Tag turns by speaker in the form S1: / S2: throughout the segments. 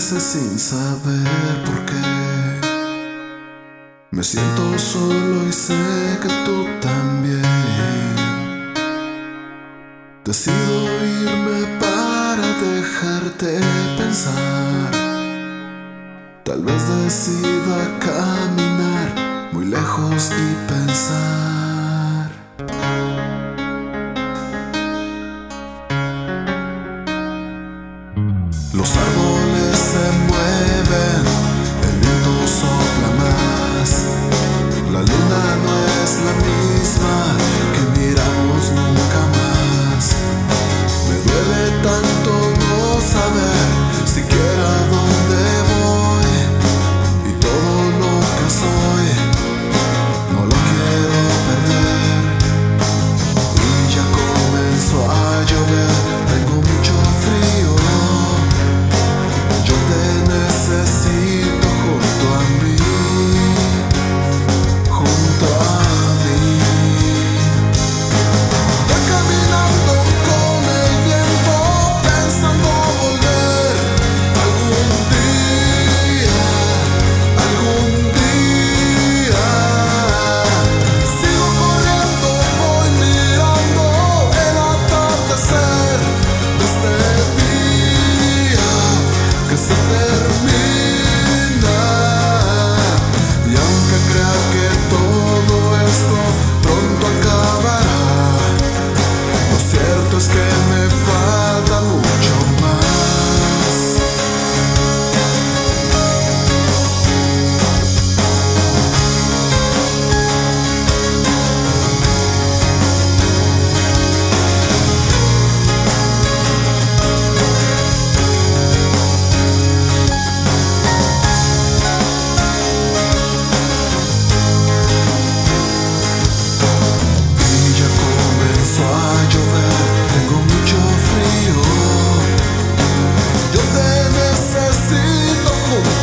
S1: sin saber por qué. Me siento solo y sé que tú también. Decido irme para dejarte pensar. Tal vez decida caminar muy lejos y pensar. Los árboles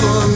S1: con